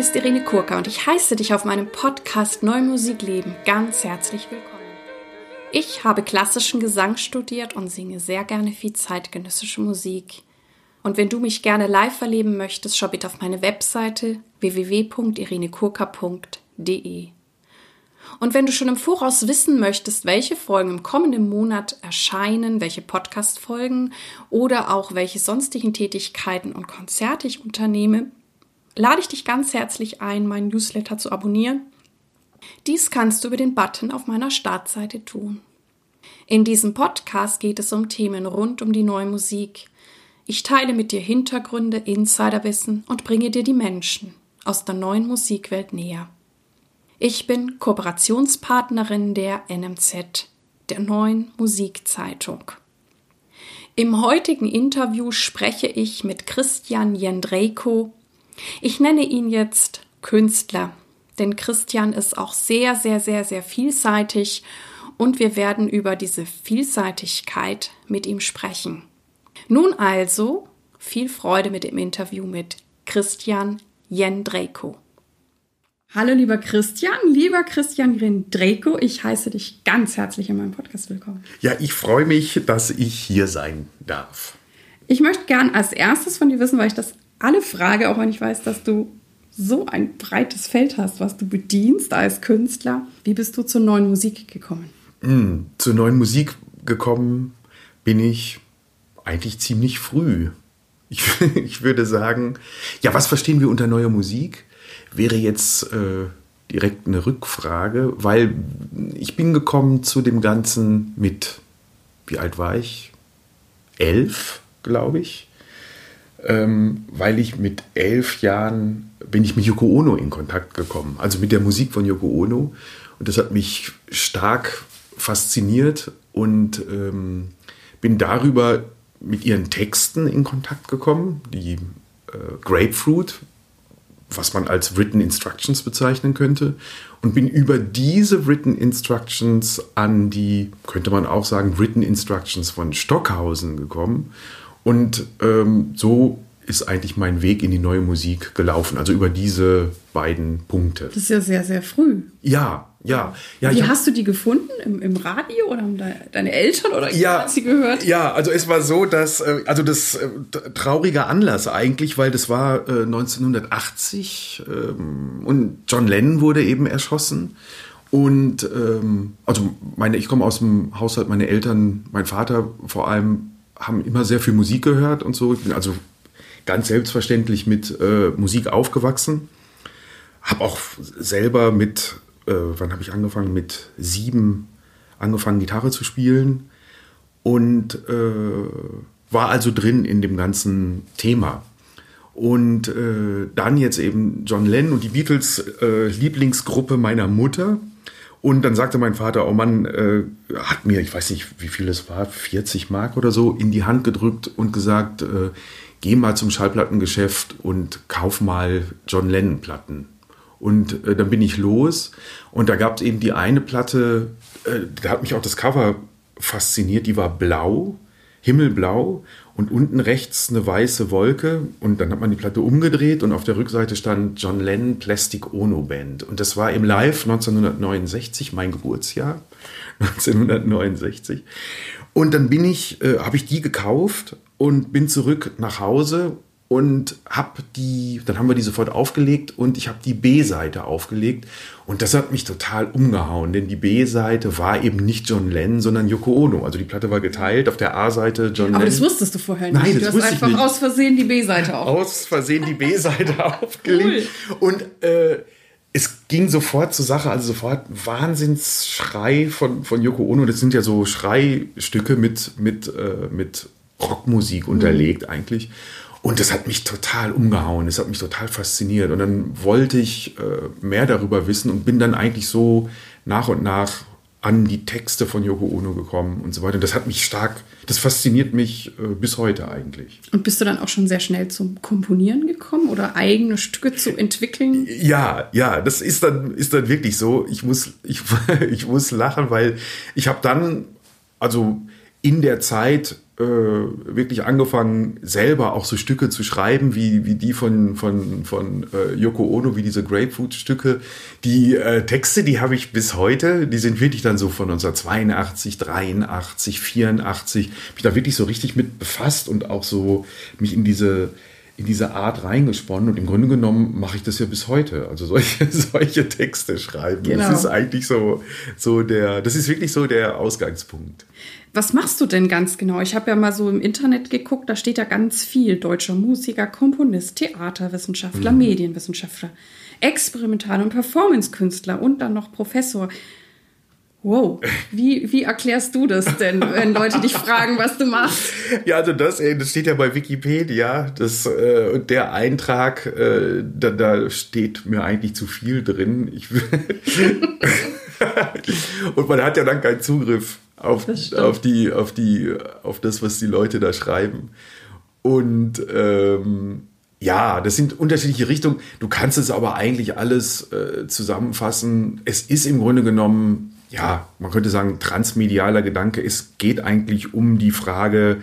Name ist Irene Kurka und ich heiße dich auf meinem Podcast Neue Musik Leben ganz herzlich willkommen. Ich habe klassischen Gesang studiert und singe sehr gerne viel zeitgenössische Musik. Und wenn du mich gerne live erleben möchtest, schau bitte auf meine Webseite www.irenekurka.de. Und wenn du schon im Voraus wissen möchtest, welche Folgen im kommenden Monat erscheinen, welche Podcast-Folgen oder auch welche sonstigen Tätigkeiten und Konzerte ich unternehme, lade ich dich ganz herzlich ein, meinen Newsletter zu abonnieren. Dies kannst du über den Button auf meiner Startseite tun. In diesem Podcast geht es um Themen rund um die neue Musik. Ich teile mit dir Hintergründe, Insiderwissen und bringe dir die Menschen aus der neuen Musikwelt näher. Ich bin Kooperationspartnerin der NMZ, der neuen Musikzeitung. Im heutigen Interview spreche ich mit Christian Jendrejko. Ich nenne ihn jetzt Künstler, denn Christian ist auch sehr, sehr, sehr, sehr vielseitig und wir werden über diese Vielseitigkeit mit ihm sprechen. Nun also viel Freude mit dem Interview mit Christian Jendrejko. Hallo lieber Christian, lieber Christian Grindreko, ich heiße dich ganz herzlich in meinem Podcast willkommen. Ja, ich freue mich, dass ich hier sein darf. Ich möchte gern als erstes von dir wissen, weil ich das alle frage, auch wenn ich weiß, dass du so ein breites Feld hast, was du bedienst als Künstler. Wie bist du zur neuen Musik gekommen? Mm, zur neuen Musik gekommen bin ich eigentlich ziemlich früh. Ich, ich würde sagen, ja, was verstehen wir unter neuer Musik? wäre jetzt äh, direkt eine Rückfrage, weil ich bin gekommen zu dem Ganzen mit, wie alt war ich? Elf, glaube ich. Ähm, weil ich mit elf Jahren bin ich mit Yoko Ono in Kontakt gekommen, also mit der Musik von Yoko Ono. Und das hat mich stark fasziniert und ähm, bin darüber mit ihren Texten in Kontakt gekommen. Die äh, Grapefruit was man als Written Instructions bezeichnen könnte und bin über diese Written Instructions an die, könnte man auch sagen, Written Instructions von Stockhausen gekommen und ähm, so ist eigentlich mein Weg in die neue Musik gelaufen, also über diese beiden Punkte. Das ist ja sehr, sehr früh. Ja, ja. ja Wie hast du die gefunden? Im, Im, Radio oder haben deine Eltern oder ja, sie gehört? Ja, also es war so, dass, äh, also das äh, trauriger Anlass eigentlich, weil das war äh, 1980 ähm, und John Lennon wurde eben erschossen. Und ähm, also meine, ich komme aus dem Haushalt, meine Eltern, mein Vater vor allem haben immer sehr viel Musik gehört und so. Ich bin also ganz selbstverständlich mit äh, Musik aufgewachsen. Habe auch selber mit, äh, wann habe ich angefangen? Mit sieben angefangen, Gitarre zu spielen und äh, war also drin in dem ganzen Thema. Und äh, dann jetzt eben John Lennon und die Beatles, äh, Lieblingsgruppe meiner Mutter. Und dann sagte mein Vater, oh Mann, äh, hat mir, ich weiß nicht, wie viel es war, 40 Mark oder so, in die Hand gedrückt und gesagt, äh, geh mal zum Schallplattengeschäft und kauf mal John Lennon Platten. Und äh, dann bin ich los und da gab es eben die eine Platte, äh, da hat mich auch das Cover fasziniert, die war blau, himmelblau und unten rechts eine weiße Wolke und dann hat man die Platte umgedreht und auf der Rückseite stand John Lennon Plastic Ono Band. Und das war im Live 1969, mein Geburtsjahr 1969 und dann bin ich, äh, habe ich die gekauft und bin zurück nach Hause und habe die, dann haben wir die sofort aufgelegt und ich habe die B-Seite aufgelegt und das hat mich total umgehauen, denn die B-Seite war eben nicht John Lennon, sondern Yoko Ono. Also die Platte war geteilt, auf der A-Seite John Aber Lennon. das wusstest du vorher nicht. Nein, das du hast einfach ich nicht. aus Versehen die B-Seite auf. Aus Versehen die B-Seite aufgelegt und äh, es ging sofort zur Sache, also sofort Wahnsinnsschrei von, von Yoko Ono. Das sind ja so Schreistücke mit, mit, äh, mit Rockmusik unterlegt mhm. eigentlich. Und das hat mich total umgehauen, das hat mich total fasziniert. Und dann wollte ich äh, mehr darüber wissen und bin dann eigentlich so nach und nach an die Texte von Yoko Ono gekommen und so weiter. Und das hat mich stark, das fasziniert mich äh, bis heute eigentlich. Und bist du dann auch schon sehr schnell zum Komponieren gekommen oder eigene Stücke zu entwickeln? Ja, ja, das ist dann, ist dann wirklich so. Ich muss, ich, ich muss lachen, weil ich habe dann, also in der Zeit äh, wirklich angefangen, selber auch so Stücke zu schreiben, wie, wie die von, von, von äh, Yoko Ono, wie diese Grapefruit-Stücke. Die äh, Texte, die habe ich bis heute, die sind wirklich dann so von 1982, 83, 84, mich da wirklich so richtig mit befasst und auch so mich in diese in diese Art reingesponnen und im Grunde genommen mache ich das ja bis heute. Also solche, solche Texte schreiben. Genau. Das ist eigentlich so, so der, das ist wirklich so der Ausgangspunkt. Was machst du denn ganz genau? Ich habe ja mal so im Internet geguckt, da steht ja ganz viel. Deutscher Musiker, Komponist, Theaterwissenschaftler, mhm. Medienwissenschaftler, Experimental- und Performancekünstler und dann noch Professor. Wow, wie, wie erklärst du das denn, wenn Leute dich fragen, was du machst? Ja, also das, das steht ja bei Wikipedia. Das, äh, der Eintrag, äh, da, da steht mir eigentlich zu viel drin. Ich, und man hat ja dann keinen Zugriff auf, auf, die, auf, die, auf das, was die Leute da schreiben. Und ähm, ja, das sind unterschiedliche Richtungen. Du kannst es aber eigentlich alles äh, zusammenfassen. Es ist im Grunde genommen ja, man könnte sagen, transmedialer Gedanke. Es geht eigentlich um die Frage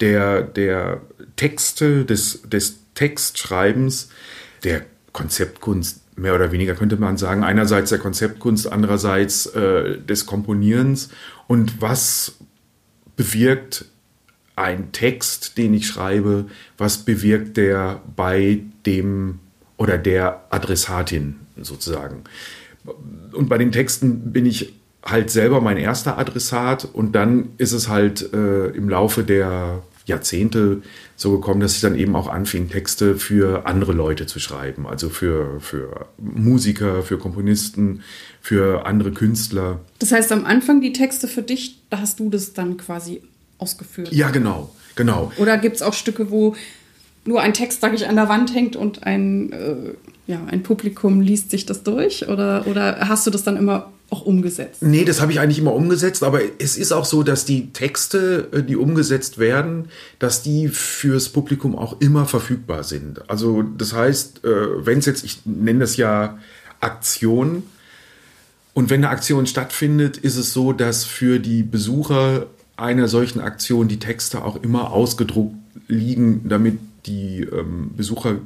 der, der Texte, des, des Textschreibens, der Konzeptkunst, mehr oder weniger könnte man sagen. Einerseits der Konzeptkunst, andererseits äh, des Komponierens. Und was bewirkt ein Text, den ich schreibe, was bewirkt der bei dem oder der Adressatin sozusagen. Und bei den Texten bin ich halt selber mein erster Adressat und dann ist es halt äh, im Laufe der Jahrzehnte so gekommen, dass ich dann eben auch anfing, Texte für andere Leute zu schreiben, also für, für Musiker, für Komponisten, für andere Künstler. Das heißt, am Anfang die Texte für dich, da hast du das dann quasi ausgeführt? Ja, genau, genau. Oder gibt es auch Stücke, wo nur ein Text, sage ich, an der Wand hängt und ein, äh, ja, ein Publikum liest sich das durch? Oder, oder hast du das dann immer auch umgesetzt? Nee, das habe ich eigentlich immer umgesetzt, aber es ist auch so, dass die Texte, äh, die umgesetzt werden, dass die fürs Publikum auch immer verfügbar sind. Also das heißt, äh, wenn es jetzt, ich nenne das ja Aktion, und wenn eine Aktion stattfindet, ist es so, dass für die Besucher einer solchen Aktion die Texte auch immer ausgedruckt liegen, damit die ähm, Besucher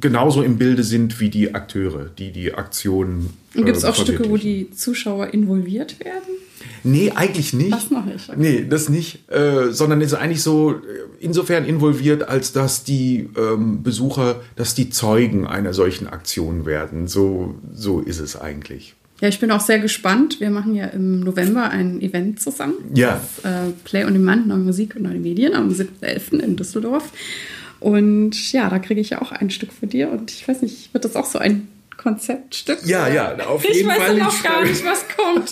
genauso im Bilde sind wie die Akteure, die die Aktion. Äh, Gibt es auch Stücke, wo die Zuschauer involviert werden? Nee, eigentlich nicht. Das noch nicht. Okay. Nee, das nicht. Äh, sondern ist eigentlich so äh, insofern involviert, als dass die ähm, Besucher, dass die Zeugen einer solchen Aktion werden. So, so ist es eigentlich. Ja, ich bin auch sehr gespannt. Wir machen ja im November ein Event zusammen. Ja. Das, äh, Play on Demand, neue Musik und neue Medien am 7.11. in Düsseldorf. Und ja, da kriege ich ja auch ein Stück von dir. Und ich weiß nicht, wird das auch so ein Konzeptstück? Ja, ja, auf jeden Fall. Ich weiß noch gar nicht, was kommt.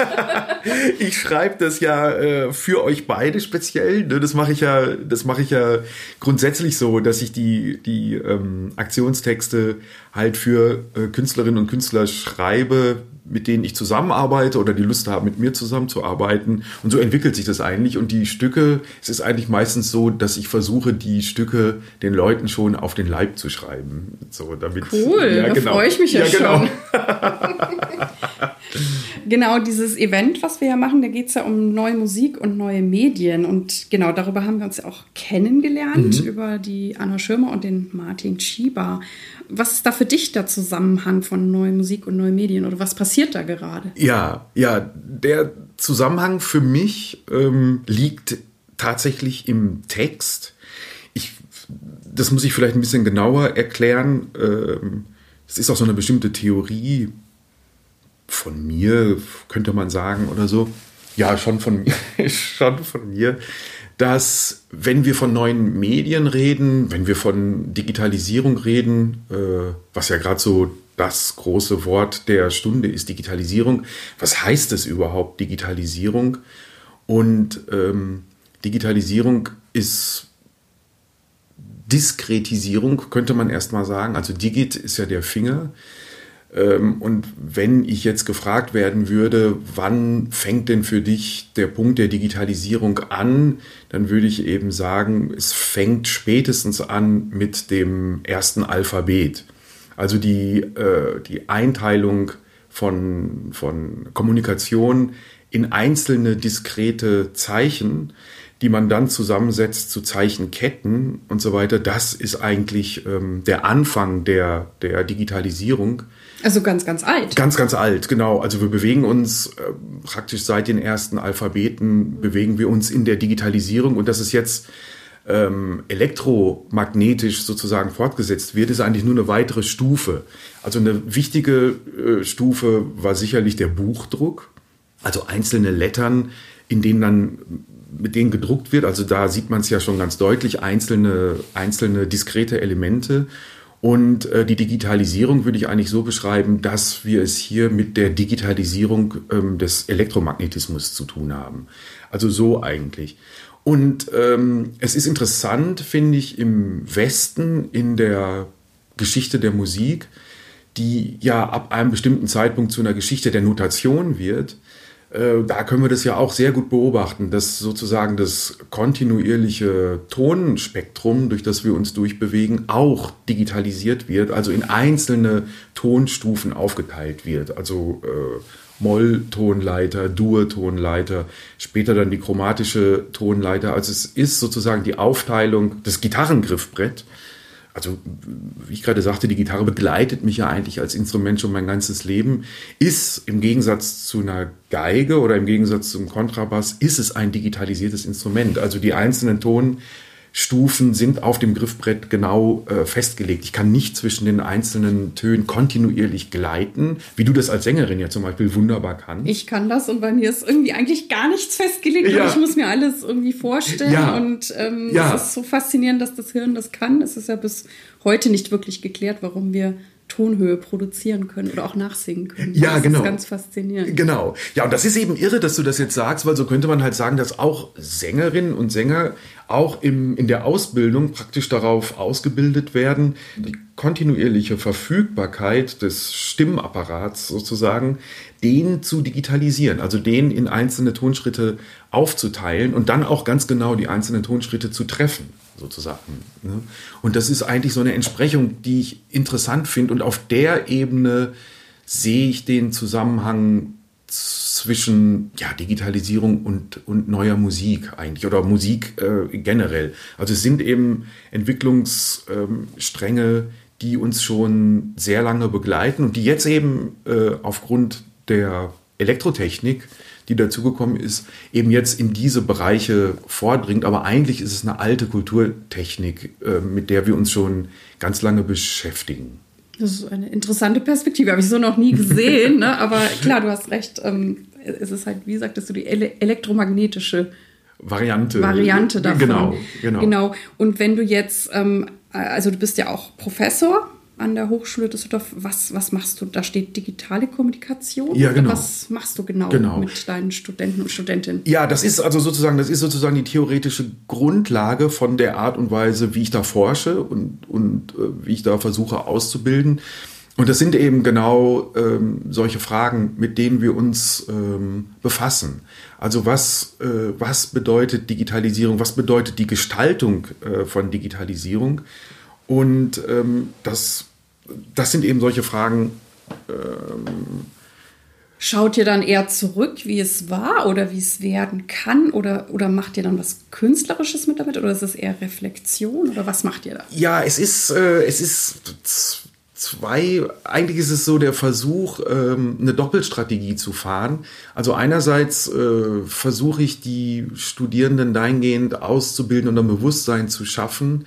ich schreibe das ja äh, für euch beide speziell. Ne? Das mache ich ja, das mache ich ja grundsätzlich so, dass ich die die ähm, Aktionstexte halt für äh, Künstlerinnen und Künstler schreibe, mit denen ich zusammenarbeite oder die Lust haben, mit mir zusammenzuarbeiten. Und so entwickelt sich das eigentlich. Und die Stücke, es ist eigentlich meistens so, dass ich versuche, die Stücke den Leuten schon auf den Leib zu schreiben. So, damit, cool, ja, da genau. freue ich mich ja, ja genau. schon. genau, dieses Event, was wir ja machen, da geht es ja um neue Musik und neue Medien. Und genau darüber haben wir uns ja auch kennengelernt, mhm. über die Anna Schirmer und den Martin Schieber. Was ist da für dich der Zusammenhang von neue Musik und neue Medien oder was passiert da gerade? Ja, ja, der Zusammenhang für mich ähm, liegt tatsächlich im Text. Ich, das muss ich vielleicht ein bisschen genauer erklären. Ähm, es ist auch so eine bestimmte Theorie von mir, könnte man sagen, oder so. Ja, schon von mir, schon von mir, dass wenn wir von neuen Medien reden, wenn wir von Digitalisierung reden, äh, was ja gerade so das große Wort der Stunde ist, Digitalisierung. Was heißt es überhaupt, Digitalisierung? Und ähm, Digitalisierung ist Diskretisierung, könnte man erstmal sagen. Also Digit ist ja der Finger. Ähm, und wenn ich jetzt gefragt werden würde, wann fängt denn für dich der Punkt der Digitalisierung an, dann würde ich eben sagen, es fängt spätestens an mit dem ersten Alphabet. Also die, äh, die Einteilung von, von Kommunikation in einzelne diskrete Zeichen, die man dann zusammensetzt zu Zeichenketten und so weiter. Das ist eigentlich ähm, der Anfang der, der Digitalisierung. Also ganz, ganz alt. Ganz, ganz alt, genau. Also wir bewegen uns äh, praktisch seit den ersten Alphabeten, bewegen wir uns in der Digitalisierung und das ist jetzt ähm, elektromagnetisch sozusagen fortgesetzt wird, ist eigentlich nur eine weitere Stufe. Also eine wichtige äh, Stufe war sicherlich der Buchdruck, also einzelne Lettern, in denen dann mit denen gedruckt wird. Also da sieht man es ja schon ganz deutlich, einzelne, einzelne diskrete Elemente. Und äh, die Digitalisierung würde ich eigentlich so beschreiben, dass wir es hier mit der Digitalisierung ähm, des Elektromagnetismus zu tun haben. Also so eigentlich. Und ähm, es ist interessant, finde ich, im Westen in der Geschichte der Musik, die ja ab einem bestimmten Zeitpunkt zu einer Geschichte der Notation wird, äh, da können wir das ja auch sehr gut beobachten, dass sozusagen das kontinuierliche Tonspektrum, durch das wir uns durchbewegen, auch digitalisiert wird, also in einzelne Tonstufen aufgeteilt wird. Also äh, Molltonleiter, Dur-Tonleiter, später dann die chromatische Tonleiter. Also es ist sozusagen die Aufteilung des Gitarrengriffbrett. Also, wie ich gerade sagte, die Gitarre begleitet mich ja eigentlich als Instrument schon mein ganzes Leben. Ist im Gegensatz zu einer Geige oder im Gegensatz zum Kontrabass, ist es ein digitalisiertes Instrument. Also die einzelnen Ton Stufen sind auf dem Griffbrett genau äh, festgelegt. Ich kann nicht zwischen den einzelnen Tönen kontinuierlich gleiten, wie du das als Sängerin ja zum Beispiel wunderbar kannst. Ich kann das und bei mir ist irgendwie eigentlich gar nichts festgelegt ja. und ich muss mir alles irgendwie vorstellen ja. und ähm, ja. es ist so faszinierend, dass das Hirn das kann. Es ist ja bis heute nicht wirklich geklärt, warum wir Tonhöhe produzieren können oder auch nachsingen können. Ja, das genau. ist ganz faszinierend. Genau. Ja, und das ist eben irre, dass du das jetzt sagst, weil so könnte man halt sagen, dass auch Sängerinnen und Sänger auch im, in der Ausbildung praktisch darauf ausgebildet werden, die kontinuierliche Verfügbarkeit des Stimmapparats sozusagen, den zu digitalisieren, also den in einzelne Tonschritte aufzuteilen und dann auch ganz genau die einzelnen Tonschritte zu treffen sozusagen. Ne? Und das ist eigentlich so eine Entsprechung, die ich interessant finde. Und auf der Ebene sehe ich den Zusammenhang zwischen ja, Digitalisierung und, und neuer Musik eigentlich oder Musik äh, generell. Also es sind eben Entwicklungsstränge, ähm, die uns schon sehr lange begleiten und die jetzt eben äh, aufgrund der Elektrotechnik die dazugekommen ist, eben jetzt in diese Bereiche vordringt. Aber eigentlich ist es eine alte Kulturtechnik, äh, mit der wir uns schon ganz lange beschäftigen. Das ist eine interessante Perspektive, habe ich so noch nie gesehen. ne? Aber klar, du hast recht. Ähm, es ist halt, wie sagtest du, die ele elektromagnetische Variante. Variante davon. Genau, genau. genau. Und wenn du jetzt, ähm, also du bist ja auch Professor an der Hochschule Düsseldorf. Was, was machst du? Da steht digitale Kommunikation. Ja, genau. Was machst du genau, genau, mit deinen Studenten und Studentinnen? Ja, das ist also sozusagen, das ist sozusagen die theoretische Grundlage von der Art und Weise, wie ich da forsche und, und äh, wie ich da versuche auszubilden. Und das sind eben genau ähm, solche Fragen, mit denen wir uns ähm, befassen. Also was, äh, was bedeutet Digitalisierung? Was bedeutet die Gestaltung äh, von Digitalisierung? Und ähm, das, das sind eben solche Fragen. Ähm, Schaut ihr dann eher zurück, wie es war oder wie es werden kann? Oder, oder macht ihr dann was Künstlerisches mit damit? Oder ist es eher Reflexion? Oder was macht ihr da? Ja, es ist, äh, es ist zwei, eigentlich ist es so der Versuch, ähm, eine Doppelstrategie zu fahren. Also einerseits äh, versuche ich die Studierenden dahingehend auszubilden und ein Bewusstsein zu schaffen,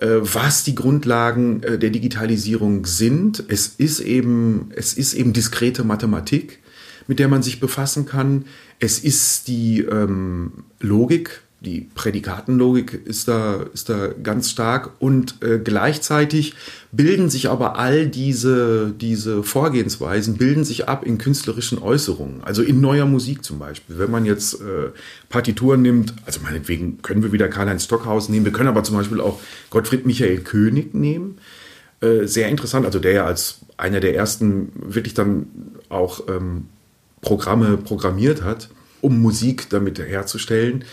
was die Grundlagen äh, der Digitalisierung sind. Es ist eben, es ist eben diskrete Mathematik, mit der man sich befassen kann. Es ist die ähm, Logik, die Prädikatenlogik ist da, ist da ganz stark. Und äh, gleichzeitig bilden sich aber all diese, diese Vorgehensweisen, bilden sich ab in künstlerischen Äußerungen, also in neuer Musik zum Beispiel. Wenn man jetzt äh, Partituren nimmt, also meinetwegen können wir wieder Karl-Heinz Stockhaus nehmen, wir können aber zum Beispiel auch Gottfried Michael König nehmen. Äh, sehr interessant, also der ja als einer der ersten wirklich dann auch ähm, Programme programmiert hat, um Musik damit herzustellen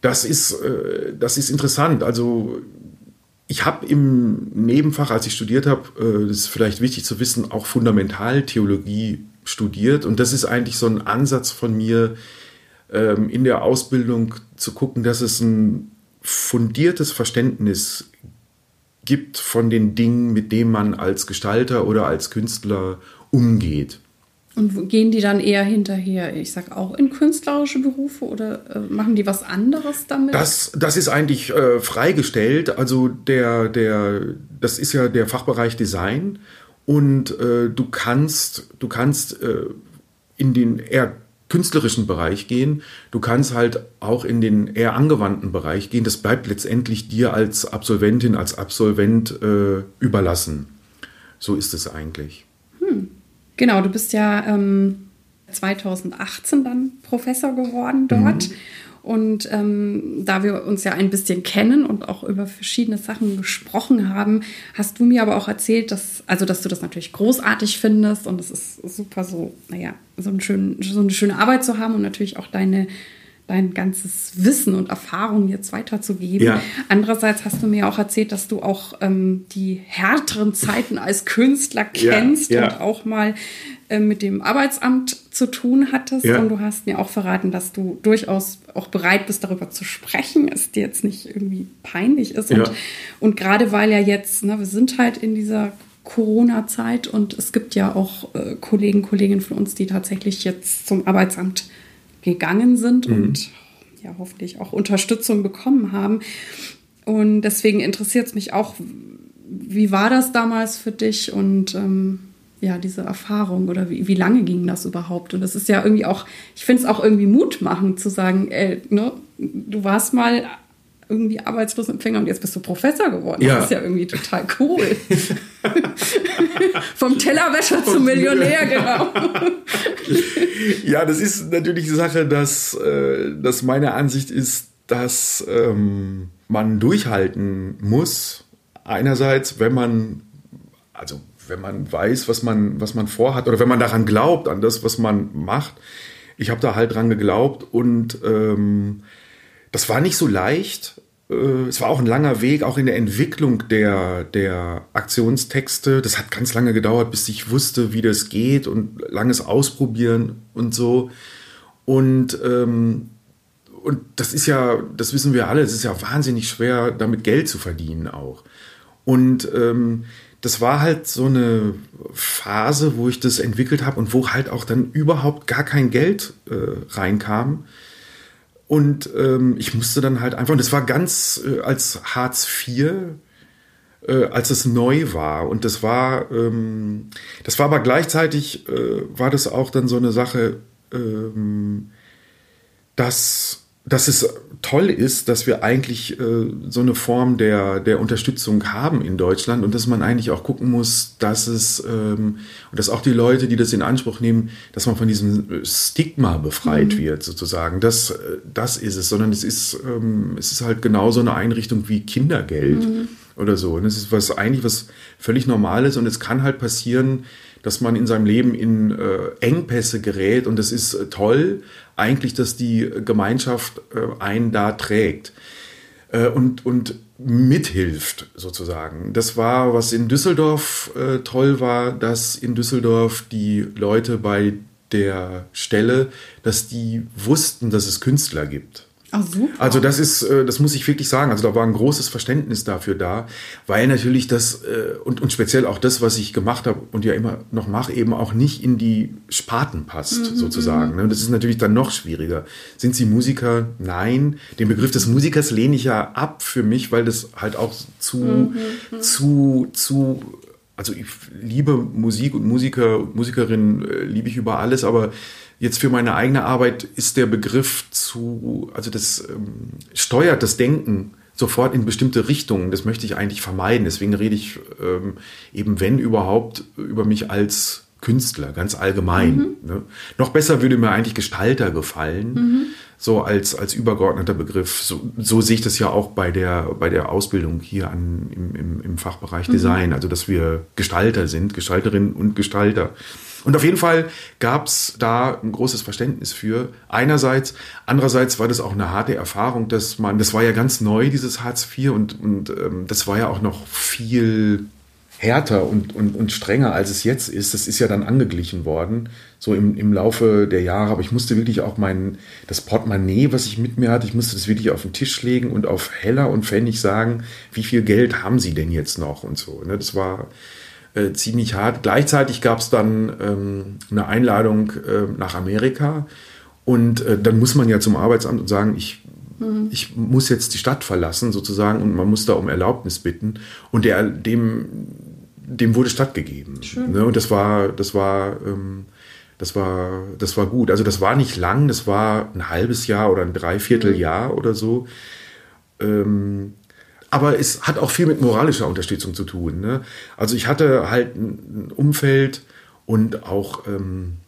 das ist, äh, das ist interessant. Also ich habe im Nebenfach, als ich studiert habe, äh, das ist vielleicht wichtig zu wissen, auch Fundamentaltheologie studiert. Und das ist eigentlich so ein Ansatz von mir ähm, in der Ausbildung zu gucken, dass es ein fundiertes Verständnis gibt von den Dingen, mit denen man als Gestalter oder als Künstler umgeht. Und gehen die dann eher hinterher, ich sag auch in künstlerische Berufe oder äh, machen die was anderes damit? Das, das ist eigentlich äh, freigestellt. Also der, der, das ist ja der Fachbereich Design und äh, du kannst, du kannst äh, in den eher künstlerischen Bereich gehen. Du kannst halt auch in den eher angewandten Bereich gehen. Das bleibt letztendlich dir als Absolventin, als Absolvent äh, überlassen. So ist es eigentlich. Genau, du bist ja ähm, 2018 dann Professor geworden dort. Mhm. Und ähm, da wir uns ja ein bisschen kennen und auch über verschiedene Sachen gesprochen haben, hast du mir aber auch erzählt, dass, also dass du das natürlich großartig findest und es ist super so, naja, so, ein schön, so eine schöne Arbeit zu haben und natürlich auch deine dein ganzes Wissen und Erfahrung jetzt weiterzugeben. Ja. Andererseits hast du mir auch erzählt, dass du auch ähm, die härteren Zeiten als Künstler kennst ja, ja. und auch mal äh, mit dem Arbeitsamt zu tun hattest. Und du hast mir auch verraten, dass du durchaus auch bereit bist, darüber zu sprechen, es dir jetzt nicht irgendwie peinlich ist. Und, und gerade weil ja jetzt, ne, wir sind halt in dieser Corona-Zeit und es gibt ja auch äh, Kollegen, Kolleginnen von uns, die tatsächlich jetzt zum Arbeitsamt gegangen sind mhm. und ja hoffentlich auch Unterstützung bekommen haben. Und deswegen interessiert es mich auch, wie war das damals für dich und ähm, ja, diese Erfahrung oder wie, wie lange ging das überhaupt? Und das ist ja irgendwie auch, ich finde es auch irgendwie mutmachend zu sagen, ey, ne, du warst mal irgendwie Arbeitslosenempfänger und jetzt bist du Professor geworden. Ja. Das ist ja irgendwie total cool. Vom Tellerwäscher zum Millionär, genau. ja, das ist natürlich die Sache, dass, äh, dass meine Ansicht ist, dass ähm, man durchhalten muss. Einerseits, wenn man, also wenn man weiß, was man, was man vorhat oder wenn man daran glaubt, an das, was man macht. Ich habe da halt dran geglaubt und ähm, das war nicht so leicht. Äh, es war auch ein langer Weg, auch in der Entwicklung der, der Aktionstexte. Das hat ganz lange gedauert, bis ich wusste, wie das geht und langes Ausprobieren und so. Und, ähm, und das ist ja, das wissen wir alle, es ist ja wahnsinnig schwer, damit Geld zu verdienen auch. Und ähm, das war halt so eine Phase, wo ich das entwickelt habe und wo halt auch dann überhaupt gar kein Geld äh, reinkam. Und ähm, ich musste dann halt einfach, und das war ganz äh, als Hartz IV, äh, als es neu war. Und das war, ähm, das war aber gleichzeitig, äh, war das auch dann so eine Sache, ähm, dass dass es toll ist, dass wir eigentlich äh, so eine Form der, der Unterstützung haben in Deutschland und dass man eigentlich auch gucken muss, dass es ähm, und dass auch die Leute, die das in Anspruch nehmen, dass man von diesem Stigma befreit mhm. wird, sozusagen. Das, äh, das ist es, sondern es ist, ähm, es ist halt genauso eine Einrichtung wie Kindergeld mhm. oder so. Und es ist was eigentlich was völlig Normales und es kann halt passieren, dass man in seinem Leben in äh, Engpässe gerät und es ist äh, toll eigentlich, dass die Gemeinschaft äh, einen da trägt äh, und, und mithilft sozusagen. Das war, was in Düsseldorf äh, toll war, dass in Düsseldorf die Leute bei der Stelle, dass die wussten, dass es Künstler gibt. Ach, super. Also das ist, äh, das muss ich wirklich sagen. Also da war ein großes Verständnis dafür da, weil natürlich das äh, und, und speziell auch das, was ich gemacht habe und ja immer noch mache, eben auch nicht in die Sparten passt, mhm, sozusagen. Mhm. Ne? Das ist natürlich dann noch schwieriger. Sind Sie Musiker? Nein. Den Begriff des Musikers lehne ich ja ab für mich, weil das halt auch zu, mhm, mhm. zu, zu also ich liebe Musik und Musiker und Musikerinnen äh, liebe ich über alles, aber Jetzt für meine eigene Arbeit ist der Begriff zu, also das ähm, steuert das Denken sofort in bestimmte Richtungen. Das möchte ich eigentlich vermeiden. Deswegen rede ich ähm, eben, wenn überhaupt, über mich als Künstler, ganz allgemein. Mhm. Ne? Noch besser würde mir eigentlich Gestalter gefallen, mhm. so als, als übergeordneter Begriff. So, so sehe ich das ja auch bei der, bei der Ausbildung hier an, im, im, im Fachbereich mhm. Design, also dass wir Gestalter sind, Gestalterinnen und Gestalter. Und auf jeden Fall gab es da ein großes Verständnis für. Einerseits, andererseits war das auch eine harte Erfahrung, dass man, das war ja ganz neu, dieses Hartz IV, und, und ähm, das war ja auch noch viel härter und, und, und strenger, als es jetzt ist. Das ist ja dann angeglichen worden, so im, im Laufe der Jahre. Aber ich musste wirklich auch mein, das Portemonnaie, was ich mit mir hatte, ich musste das wirklich auf den Tisch legen und auf Heller und Pfennig sagen, wie viel Geld haben Sie denn jetzt noch und so. Ne? Das war äh, ziemlich hart. Gleichzeitig gab es dann ähm, eine Einladung äh, nach Amerika. Und äh, dann muss man ja zum Arbeitsamt und sagen, ich mhm. ich muss jetzt die Stadt verlassen sozusagen und man muss da um Erlaubnis bitten. Und der, dem, dem wurde stattgegeben. Ne? Und das war, das war, ähm, das war, das war gut. Also das war nicht lang, das war ein halbes Jahr oder ein Dreivierteljahr oder so. Ähm, aber es hat auch viel mit moralischer Unterstützung zu tun. Ne? Also ich hatte halt ein Umfeld und auch ähm,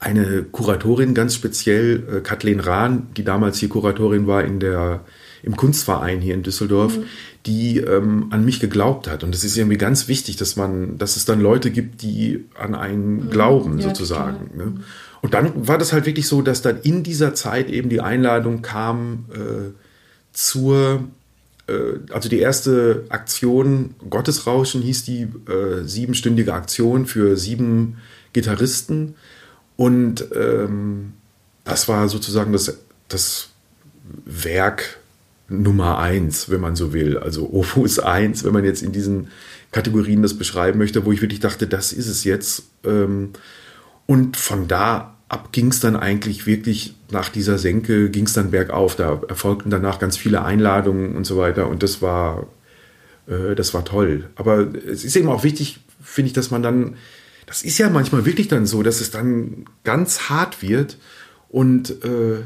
eine Kuratorin ganz speziell, äh, Kathleen Rahn, die damals hier Kuratorin war in der im Kunstverein hier in Düsseldorf, mhm. die ähm, an mich geglaubt hat. Und es ist irgendwie ganz wichtig, dass man, dass es dann Leute gibt, die an einen mhm. glauben, ja, sozusagen. Ne? Und dann war das halt wirklich so, dass dann in dieser Zeit eben die Einladung kam äh, zur, also die erste Aktion, Gottesrauschen hieß die, äh, siebenstündige Aktion für sieben Gitarristen. Und ähm, das war sozusagen das, das Werk Nummer eins, wenn man so will. Also Opus 1, wenn man jetzt in diesen Kategorien das beschreiben möchte, wo ich wirklich dachte, das ist es jetzt. Ähm, und von da ab ging es dann eigentlich wirklich nach dieser Senke, ging es dann bergauf. Da erfolgten danach ganz viele Einladungen und so weiter. Und das war, äh, das war toll. Aber es ist eben auch wichtig, finde ich, dass man dann, das ist ja manchmal wirklich dann so, dass es dann ganz hart wird und äh,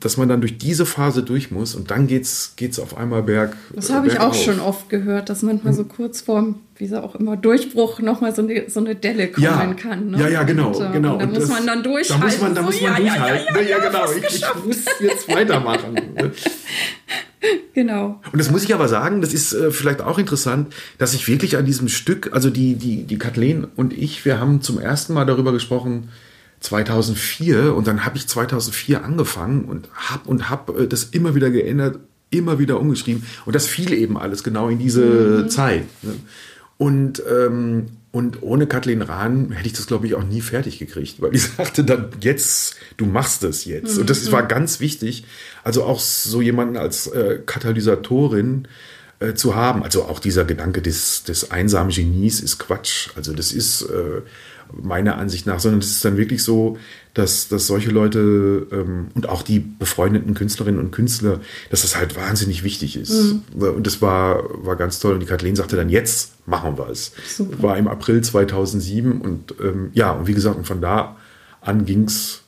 dass man dann durch diese Phase durch muss und dann geht's geht's auf einmal berg. Das habe ich auch schon oft gehört, dass manchmal so kurz vorm, wie so auch immer, Durchbruch nochmal so eine, so eine Delle kommen ja, kann. Ne? Ja, ja, genau, und, äh, genau. Und da muss man dann durchhalten. Da muss man, da muss man so, durchhalten. Ja, ja, ja, ja genau. Ich, ich, muss jetzt weitermachen. genau. Und das muss ich aber sagen, das ist äh, vielleicht auch interessant, dass ich wirklich an diesem Stück, also die, die, die Kathleen und ich, wir haben zum ersten Mal darüber gesprochen, 2004 und dann habe ich 2004 angefangen und habe und hab äh, das immer wieder geändert, immer wieder umgeschrieben und das fiel eben alles genau in diese mhm. Zeit. Ne? Und, ähm, und ohne Kathleen Rahn hätte ich das, glaube ich, auch nie fertig gekriegt, weil die sagte dann, jetzt, du machst es jetzt. Mhm. Und das war ganz wichtig. Also auch so jemanden als äh, Katalysatorin äh, zu haben. Also auch dieser Gedanke des, des einsamen Genies ist Quatsch. Also das ist, äh, meiner Ansicht nach, sondern es ist dann wirklich so, dass, dass solche Leute ähm, und auch die befreundeten Künstlerinnen und Künstler, dass das halt wahnsinnig wichtig ist. Mhm. Und das war, war ganz toll. Und die Kathleen sagte dann, jetzt machen wir es. War im April 2007 und ähm, ja, und wie gesagt, und von da an ging es